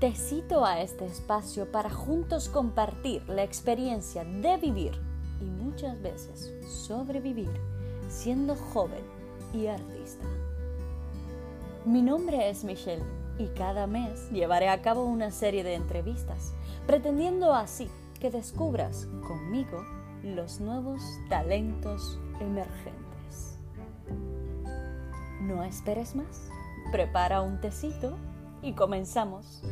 Te cito a este espacio para juntos compartir la experiencia de vivir y muchas veces sobrevivir siendo joven y artista. Mi nombre es Michelle y cada mes llevaré a cabo una serie de entrevistas, pretendiendo así que descubras conmigo los nuevos talentos emergentes. No esperes más, prepara un tecito y comenzamos.